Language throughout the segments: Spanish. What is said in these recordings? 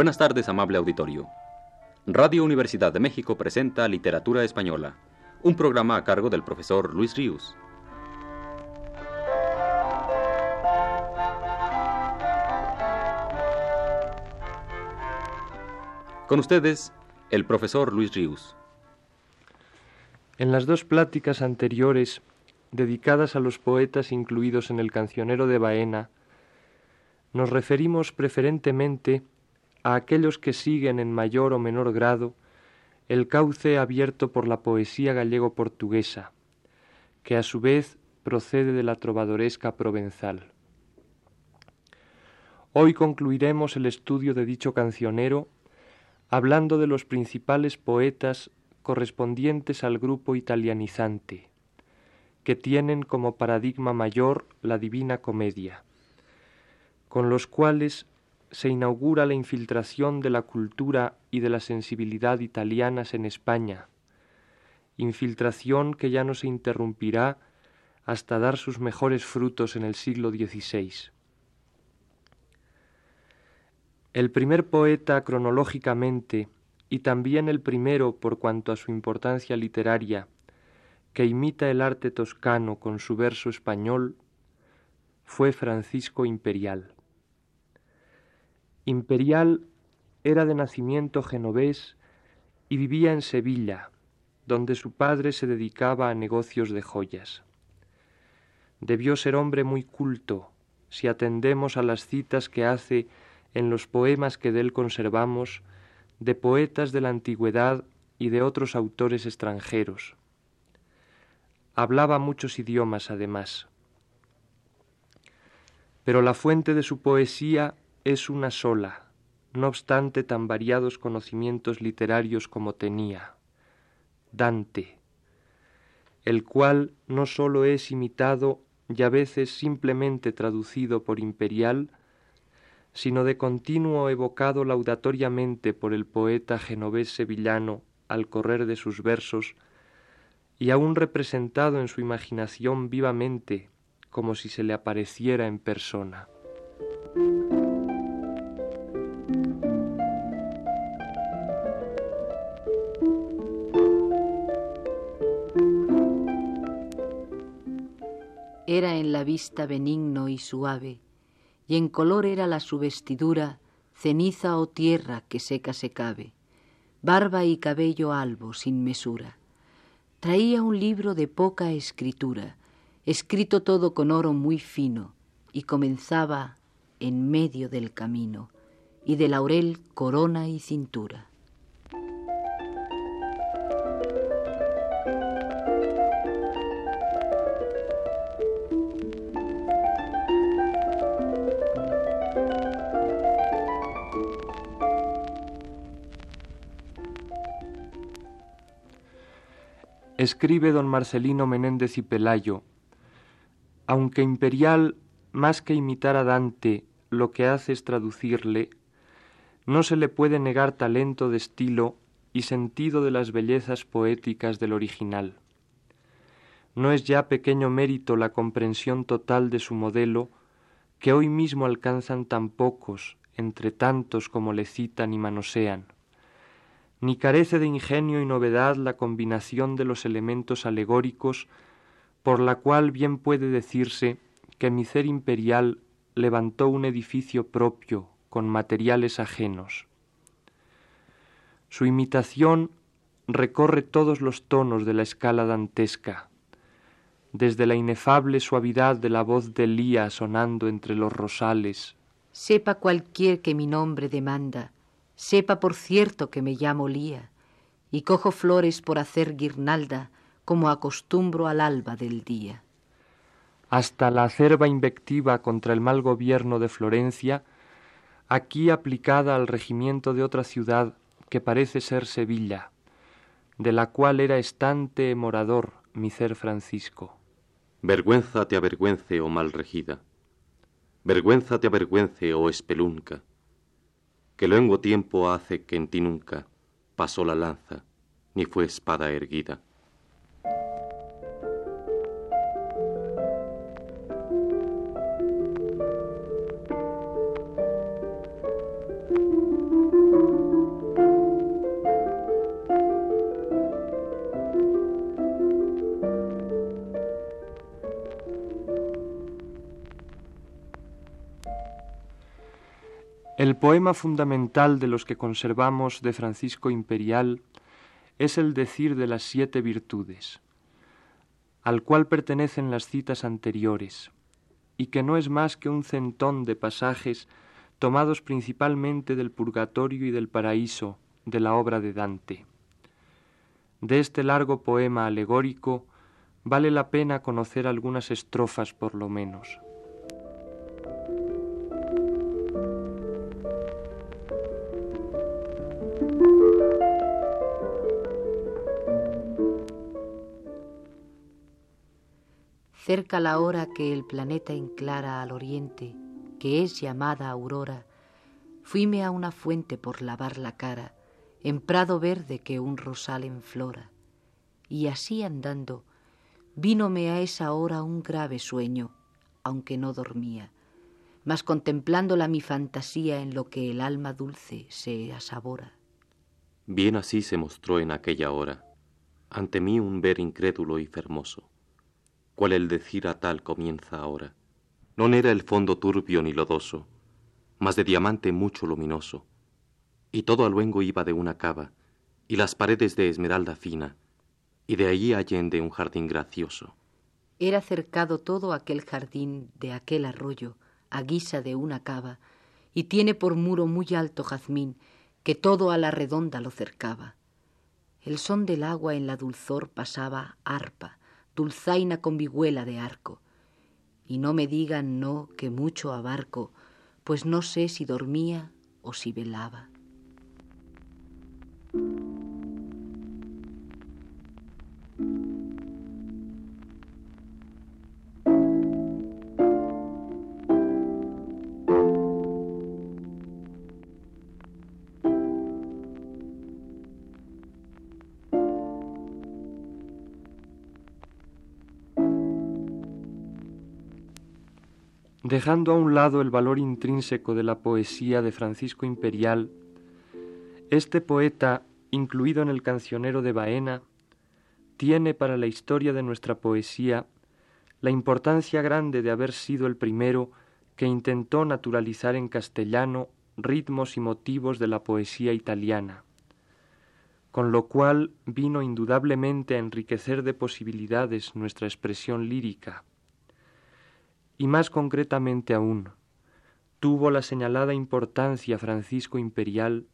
Buenas tardes, amable auditorio. Radio Universidad de México presenta Literatura Española, un programa a cargo del profesor Luis Ríos. Con ustedes, el profesor Luis Ríos. En las dos pláticas anteriores, dedicadas a los poetas incluidos en el cancionero de Baena, nos referimos preferentemente aquellos que siguen en mayor o menor grado el cauce abierto por la poesía gallego-portuguesa, que a su vez procede de la trovadoresca provenzal. Hoy concluiremos el estudio de dicho cancionero hablando de los principales poetas correspondientes al grupo italianizante, que tienen como paradigma mayor la Divina Comedia, con los cuales se inaugura la infiltración de la cultura y de la sensibilidad italianas en España, infiltración que ya no se interrumpirá hasta dar sus mejores frutos en el siglo XVI. El primer poeta cronológicamente y también el primero por cuanto a su importancia literaria, que imita el arte toscano con su verso español, fue Francisco Imperial. Imperial era de nacimiento genovés y vivía en Sevilla, donde su padre se dedicaba a negocios de joyas. Debió ser hombre muy culto, si atendemos a las citas que hace en los poemas que de él conservamos de poetas de la antigüedad y de otros autores extranjeros. Hablaba muchos idiomas además. Pero la fuente de su poesía es una sola, no obstante tan variados conocimientos literarios como tenía, Dante, el cual no sólo es imitado y a veces simplemente traducido por imperial, sino de continuo evocado laudatoriamente por el poeta genovés sevillano al correr de sus versos, y aún representado en su imaginación vivamente, como si se le apareciera en persona. Era en la vista benigno y suave, y en color era la su vestidura, ceniza o tierra que seca se cabe, barba y cabello albo sin mesura. Traía un libro de poca escritura, escrito todo con oro muy fino, y comenzaba en medio del camino, y de laurel corona y cintura. Escribe don Marcelino Menéndez y Pelayo, aunque imperial, más que imitar a Dante, lo que hace es traducirle, no se le puede negar talento de estilo y sentido de las bellezas poéticas del original. No es ya pequeño mérito la comprensión total de su modelo, que hoy mismo alcanzan tan pocos entre tantos como le citan y manosean ni carece de ingenio y novedad la combinación de los elementos alegóricos, por la cual bien puede decirse que mi ser imperial levantó un edificio propio con materiales ajenos. Su imitación recorre todos los tonos de la escala dantesca, desde la inefable suavidad de la voz de Lía sonando entre los rosales. Sepa cualquier que mi nombre demanda, Sepa por cierto que me llamo Lía y cojo flores por hacer guirnalda como acostumbro al alba del día. Hasta la acerba invectiva contra el mal gobierno de Florencia, aquí aplicada al regimiento de otra ciudad que parece ser Sevilla, de la cual era estante morador mi ser Francisco. Vergüenza te avergüence, oh mal regida. Vergüenza te avergüence, oh espelunca que luengo tiempo hace que en ti nunca pasó la lanza, ni fue espada erguida. Poema fundamental de los que conservamos de Francisco Imperial es el decir de las siete virtudes, al cual pertenecen las citas anteriores, y que no es más que un centón de pasajes tomados principalmente del purgatorio y del paraíso de la obra de Dante. De este largo poema alegórico vale la pena conocer algunas estrofas por lo menos. Cerca la hora que el planeta enclara al oriente, que es llamada aurora, fuime a una fuente por lavar la cara, en prado verde que un rosal enflora. Y así andando, vínome a esa hora un grave sueño, aunque no dormía, mas contemplándola mi fantasía en lo que el alma dulce se asabora. Bien así se mostró en aquella hora, ante mí un ver incrédulo y fermoso cual el decir a tal comienza ahora. No era el fondo turbio ni lodoso, mas de diamante mucho luminoso, y todo luengo iba de una cava, y las paredes de esmeralda fina, y de allí allende un jardín gracioso. Era cercado todo aquel jardín de aquel arroyo, a guisa de una cava, y tiene por muro muy alto jazmín, que todo a la redonda lo cercaba. El son del agua en la dulzor pasaba arpa, dulzaina con vihuela de arco. Y no me digan no que mucho abarco, pues no sé si dormía o si velaba. Dejando a un lado el valor intrínseco de la poesía de Francisco Imperial, este poeta, incluido en el cancionero de Baena, tiene para la historia de nuestra poesía la importancia grande de haber sido el primero que intentó naturalizar en castellano ritmos y motivos de la poesía italiana, con lo cual vino indudablemente a enriquecer de posibilidades nuestra expresión lírica y más concretamente aún, tuvo la señalada importancia Francisco Imperial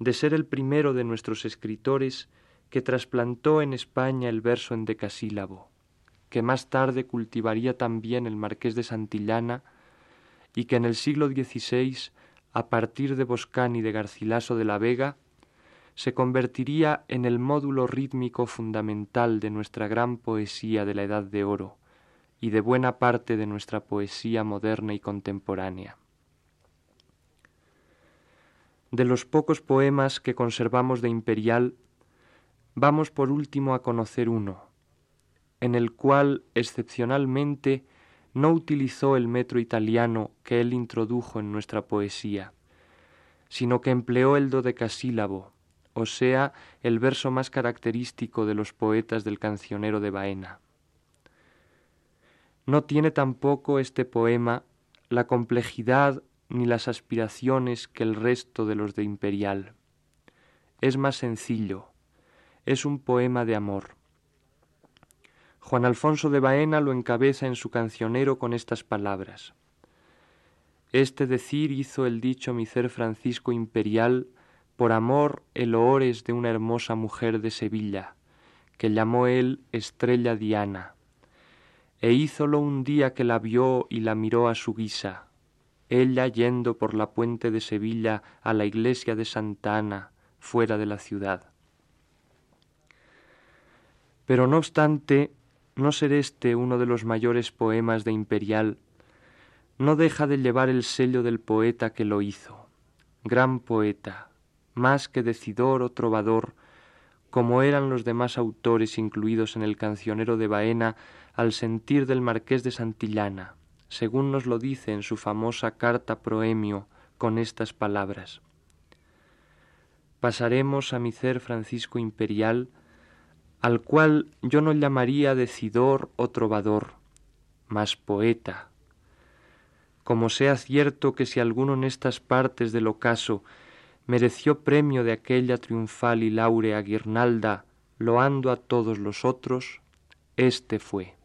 de ser el primero de nuestros escritores que trasplantó en España el verso en decasílabo, que más tarde cultivaría también el marqués de Santillana y que en el siglo XVI, a partir de Boscán y de Garcilaso de la Vega, se convertiría en el módulo rítmico fundamental de nuestra gran poesía de la Edad de Oro, y de buena parte de nuestra poesía moderna y contemporánea. De los pocos poemas que conservamos de Imperial, vamos por último a conocer uno, en el cual excepcionalmente no utilizó el metro italiano que él introdujo en nuestra poesía, sino que empleó el dodecasílabo, o sea, el verso más característico de los poetas del cancionero de Baena. No tiene tampoco este poema la complejidad ni las aspiraciones que el resto de los de Imperial. Es más sencillo, es un poema de amor. Juan Alfonso de Baena lo encabeza en su cancionero con estas palabras. Este decir hizo el dicho mi ser Francisco Imperial por amor el oores de una hermosa mujer de Sevilla, que llamó él Estrella Diana e hízolo un día que la vio y la miró a su guisa, ella yendo por la puente de Sevilla a la iglesia de Santa Ana, fuera de la ciudad. Pero no obstante, no ser este uno de los mayores poemas de Imperial, no deja de llevar el sello del poeta que lo hizo, gran poeta, más que decidor o trovador, como eran los demás autores incluidos en el cancionero de Baena al sentir del marqués de Santillana, según nos lo dice en su famosa carta proemio con estas palabras. Pasaremos a mi ser Francisco Imperial, al cual yo no llamaría decidor o trovador, mas poeta, como sea cierto que si alguno en estas partes del ocaso mereció premio de aquella triunfal y láurea guirnalda, loando a todos los otros, éste fue.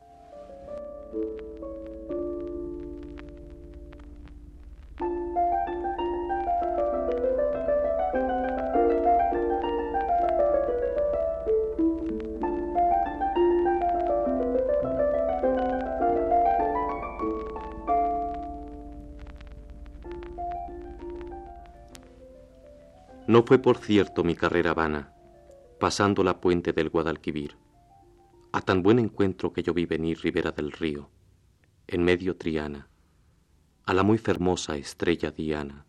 No fue por cierto mi carrera vana, pasando la puente del Guadalquivir, a tan buen encuentro que yo vi venir ribera del río, en medio Triana, a la muy fermosa estrella Diana,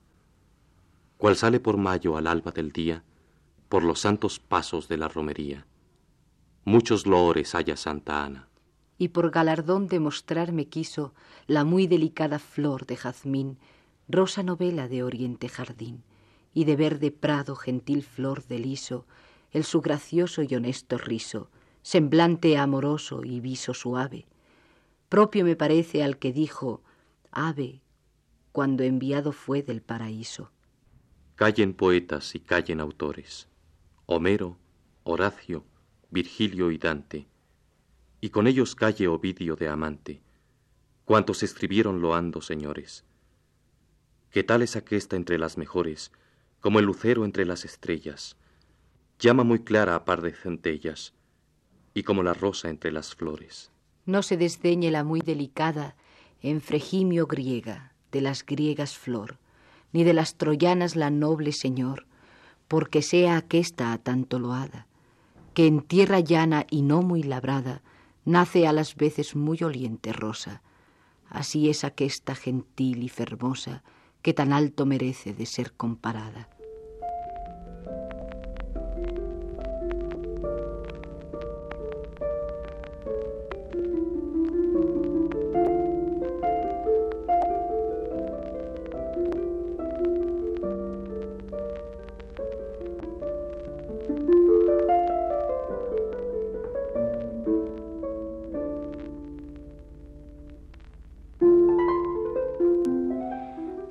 cual sale por mayo al alba del día, por los santos pasos de la romería. Muchos loores haya Santa Ana. Y por galardón demostrarme quiso la muy delicada flor de jazmín, rosa novela de oriente jardín y de verde prado gentil flor de liso, el su gracioso y honesto riso, semblante amoroso y viso suave. Propio me parece al que dijo, ave, cuando enviado fue del paraíso. Callen poetas y callen autores, Homero, Horacio, Virgilio y Dante, y con ellos calle Ovidio de Amante, cuantos escribieron loando señores. ¿Qué tal es aquesta entre las mejores, como el lucero entre las estrellas, llama muy clara a par de centellas, y como la rosa entre las flores. No se desdeñe la muy delicada enfregimio griega, de las griegas flor, ni de las troyanas la noble señor, porque sea aquesta a tanto loada, que en tierra llana y no muy labrada, nace a las veces muy oliente rosa. Así es aquesta gentil y fermosa, que tan alto merece de ser comparada.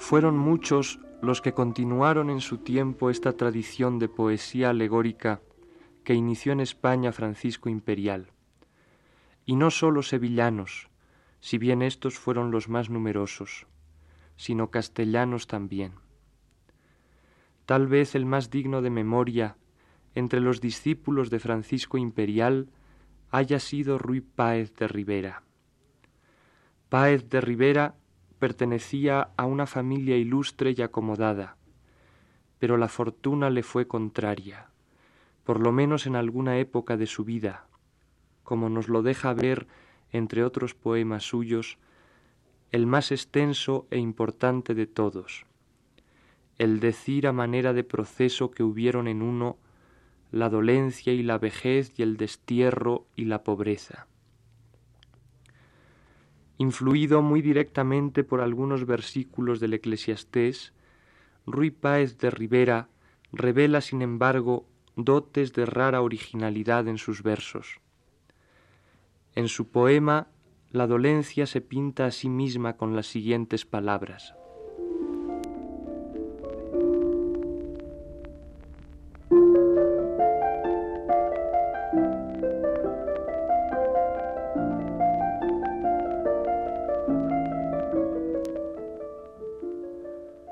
Fueron muchos los que continuaron en su tiempo esta tradición de poesía alegórica que inició en España Francisco Imperial. Y no sólo sevillanos, si bien estos fueron los más numerosos, sino castellanos también. Tal vez el más digno de memoria entre los discípulos de Francisco Imperial haya sido Ruy Páez de Rivera. Páez de Rivera pertenecía a una familia ilustre y acomodada, pero la fortuna le fue contraria, por lo menos en alguna época de su vida, como nos lo deja ver, entre otros poemas suyos, el más extenso e importante de todos, el decir a manera de proceso que hubieron en uno la dolencia y la vejez y el destierro y la pobreza influido muy directamente por algunos versículos del Eclesiastés, Ruy Páez de Rivera revela, sin embargo, dotes de rara originalidad en sus versos. En su poema, la dolencia se pinta a sí misma con las siguientes palabras.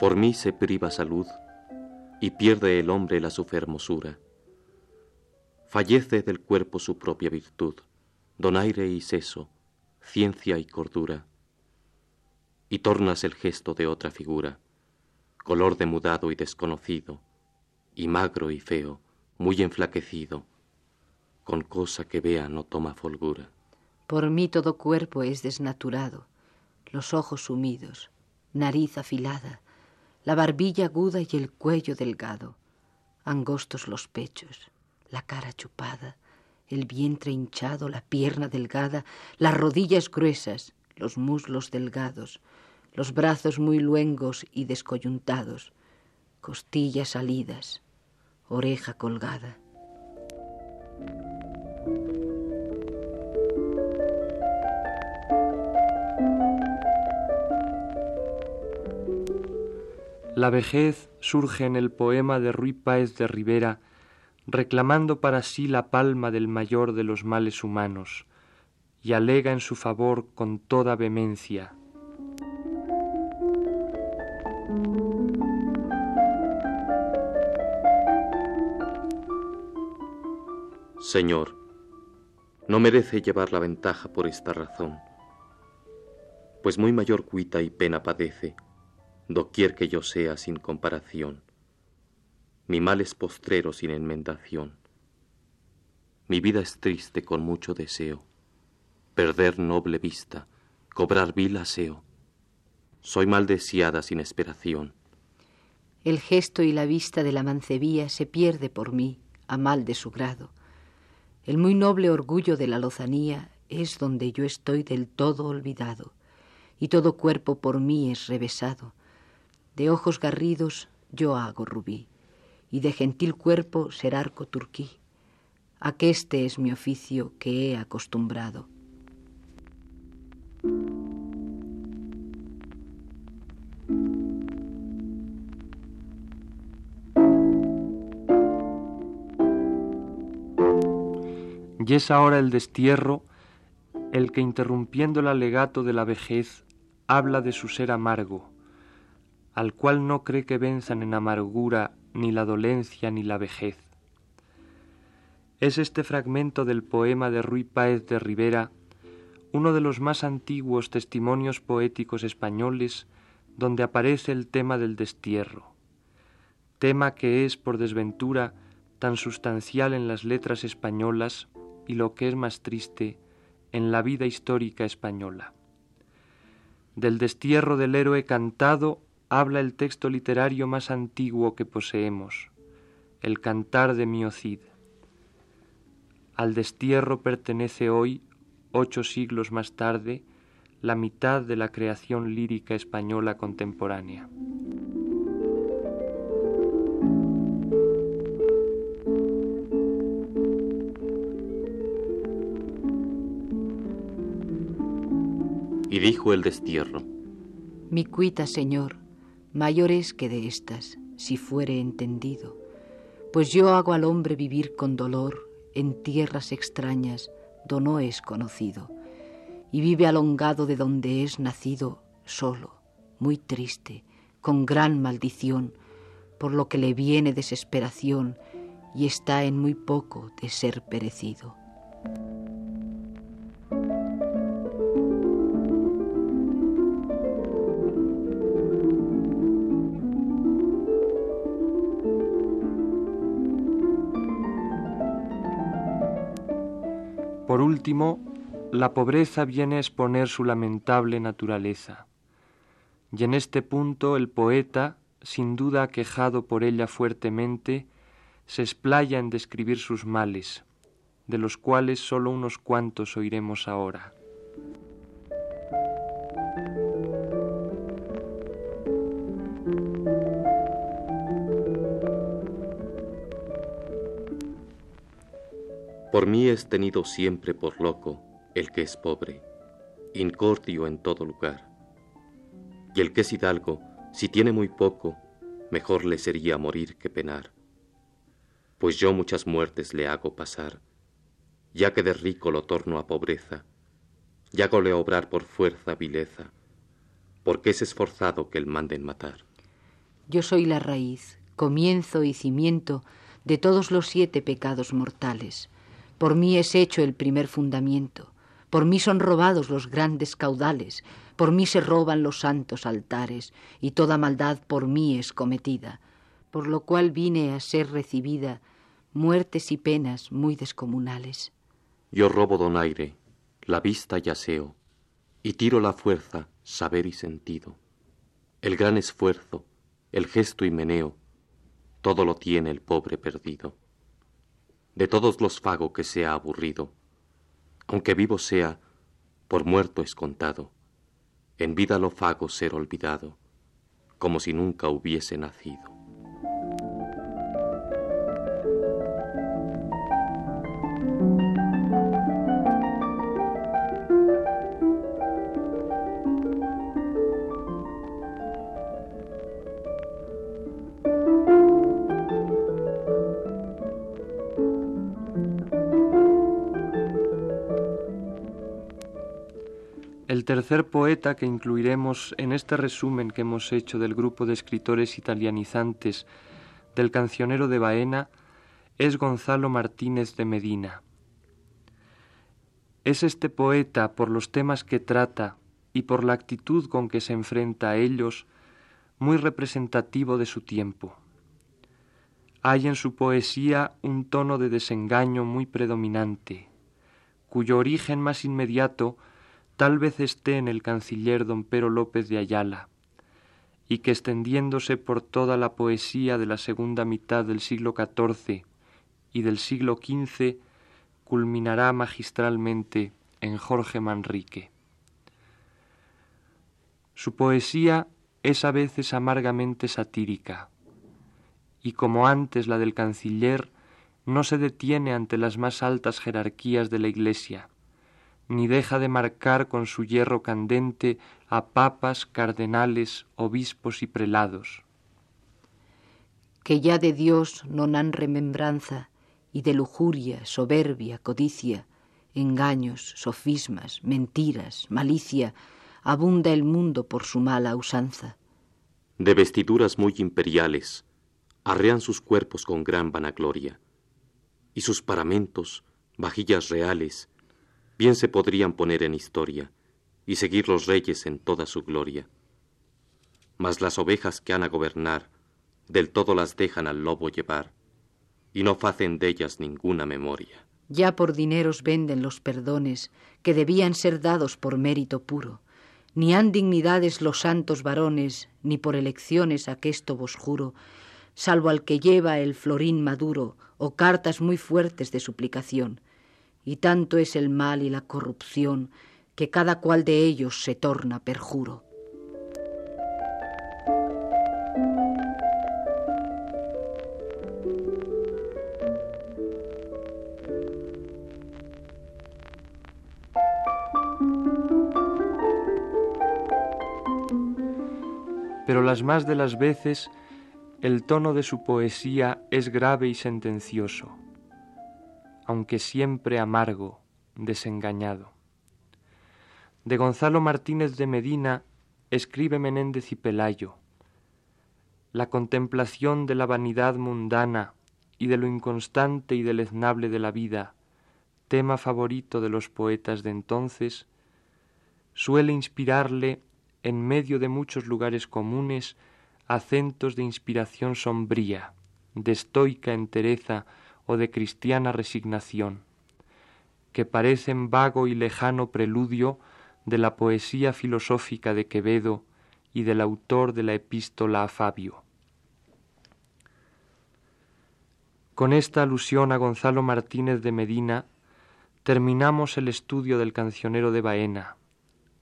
Por mí se priva salud y pierde el hombre la su fermosura. Fallece del cuerpo su propia virtud, donaire y seso, ciencia y cordura. Y tornas el gesto de otra figura, color de mudado y desconocido, y magro y feo, muy enflaquecido, con cosa que vea no toma folgura. Por mí todo cuerpo es desnaturado, los ojos sumidos, nariz afilada, la barbilla aguda y el cuello delgado, angostos los pechos, la cara chupada, el vientre hinchado, la pierna delgada, las rodillas gruesas, los muslos delgados, los brazos muy luengos y descoyuntados, costillas salidas, oreja colgada. La vejez surge en el poema de Ruy Páez de Rivera, reclamando para sí la palma del mayor de los males humanos, y alega en su favor con toda vehemencia. Señor, no merece llevar la ventaja por esta razón, pues muy mayor cuita y pena padece, doquier que yo sea sin comparación. Mi mal es postrero sin enmendación. Mi vida es triste con mucho deseo, perder noble vista, cobrar vil aseo. Soy mal deseada sin esperación. El gesto y la vista de la mancebía se pierde por mí, a mal de su grado. El muy noble orgullo de la lozanía es donde yo estoy del todo olvidado, y todo cuerpo por mí es revesado. De ojos garridos yo hago rubí y de gentil cuerpo ser arco turquí. Aqueste es mi oficio que he acostumbrado. Y es ahora el destierro el que interrumpiendo el alegato de la vejez habla de su ser amargo, al cual no cree que venzan en amargura ni la dolencia ni la vejez. Es este fragmento del poema de Ruy Páez de Rivera uno de los más antiguos testimonios poéticos españoles donde aparece el tema del destierro, tema que es, por desventura, tan sustancial en las letras españolas y lo que es más triste, en la vida histórica española. Del destierro del héroe cantado habla el texto literario más antiguo que poseemos, el Cantar de Miocid. Al destierro pertenece hoy, ocho siglos más tarde, la mitad de la creación lírica española contemporánea. Y dijo el destierro, Mi cuita, Señor, mayor es que de estas, si fuere entendido, pues yo hago al hombre vivir con dolor en tierras extrañas do no es conocido, y vive alongado de donde es nacido, solo, muy triste, con gran maldición, por lo que le viene desesperación y está en muy poco de ser perecido. Último, la pobreza viene a exponer su lamentable naturaleza. Y en este punto el poeta, sin duda aquejado por ella fuertemente, se explaya en describir sus males, de los cuales sólo unos cuantos oiremos ahora. Por mí es tenido siempre por loco el que es pobre, incordio en todo lugar. Y el que es hidalgo, si tiene muy poco, mejor le sería morir que penar. Pues yo muchas muertes le hago pasar, ya que de rico lo torno a pobreza, y hágole obrar por fuerza vileza, porque es esforzado que el manden matar. Yo soy la raíz, comienzo y cimiento de todos los siete pecados mortales por mí es hecho el primer fundamento, por mí son robados los grandes caudales, por mí se roban los santos altares, y toda maldad por mí es cometida, por lo cual vine a ser recibida muertes y penas muy descomunales. Yo robo donaire, la vista y aseo, y tiro la fuerza, saber y sentido. El gran esfuerzo, el gesto y meneo, todo lo tiene el pobre perdido de todos los fago que sea aburrido, aunque vivo sea, por muerto es contado, en vida lo fago ser olvidado, como si nunca hubiese nacido. El tercer poeta que incluiremos en este resumen que hemos hecho del grupo de escritores italianizantes del cancionero de Baena es Gonzalo Martínez de Medina. Es este poeta, por los temas que trata y por la actitud con que se enfrenta a ellos, muy representativo de su tiempo. Hay en su poesía un tono de desengaño muy predominante, cuyo origen más inmediato tal vez esté en el canciller don Pero López de Ayala, y que extendiéndose por toda la poesía de la segunda mitad del siglo XIV y del siglo XV, culminará magistralmente en Jorge Manrique. Su poesía es a veces amargamente satírica, y como antes la del canciller, no se detiene ante las más altas jerarquías de la Iglesia, ni deja de marcar con su hierro candente a papas, cardenales, obispos y prelados. Que ya de Dios no han remembranza, y de lujuria, soberbia, codicia, engaños, sofismas, mentiras, malicia, abunda el mundo por su mala usanza. De vestiduras muy imperiales, arrean sus cuerpos con gran vanagloria, y sus paramentos, vajillas reales, bien se podrían poner en historia, y seguir los reyes en toda su gloria. Mas las ovejas que han a gobernar, del todo las dejan al lobo llevar, y no facen de ellas ninguna memoria. Ya por dineros venden los perdones que debían ser dados por mérito puro, ni han dignidades los santos varones, ni por elecciones aquesto vos juro, salvo al que lleva el florín maduro o cartas muy fuertes de suplicación. Y tanto es el mal y la corrupción que cada cual de ellos se torna perjuro. pero las más de las veces el tono de su poesía es grave y sentencioso, aunque siempre amargo, desengañado. De Gonzalo Martínez de Medina escribe Menéndez y Pelayo. La contemplación de la vanidad mundana y de lo inconstante y deleznable de la vida, tema favorito de los poetas de entonces, suele inspirarle en medio de muchos lugares comunes, acentos de inspiración sombría, de estoica entereza o de cristiana resignación, que parecen vago y lejano preludio de la poesía filosófica de Quevedo y del autor de la epístola a Fabio. Con esta alusión a Gonzalo Martínez de Medina terminamos el estudio del cancionero de Baena,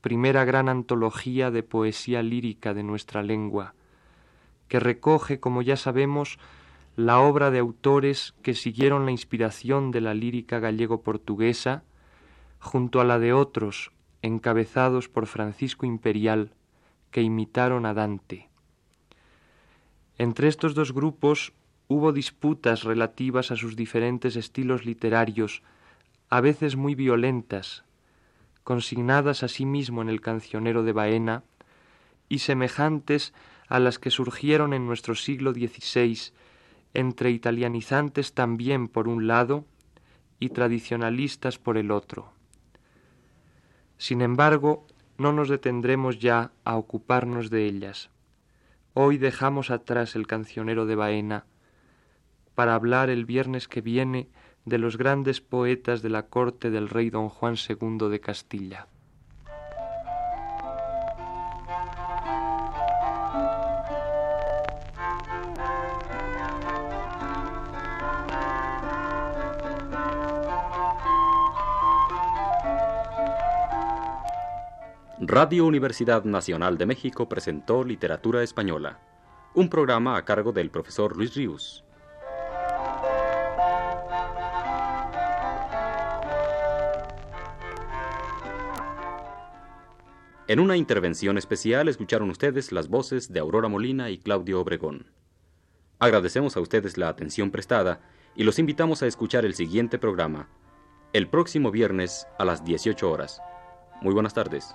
primera gran antología de poesía lírica de nuestra lengua, que recoge, como ya sabemos, la obra de autores que siguieron la inspiración de la lírica gallego-portuguesa, junto a la de otros, encabezados por Francisco Imperial, que imitaron a Dante. Entre estos dos grupos hubo disputas relativas a sus diferentes estilos literarios, a veces muy violentas, consignadas asimismo en el cancionero de Baena, y semejantes a las que surgieron en nuestro siglo XVI entre italianizantes también por un lado y tradicionalistas por el otro. Sin embargo, no nos detendremos ya a ocuparnos de ellas. Hoy dejamos atrás el cancionero de Baena para hablar el viernes que viene de los grandes poetas de la corte del rey don Juan II de Castilla. Radio Universidad Nacional de México presentó Literatura Española, un programa a cargo del profesor Luis Ríos. En una intervención especial escucharon ustedes las voces de Aurora Molina y Claudio Obregón. Agradecemos a ustedes la atención prestada y los invitamos a escuchar el siguiente programa, el próximo viernes a las 18 horas. Muy buenas tardes.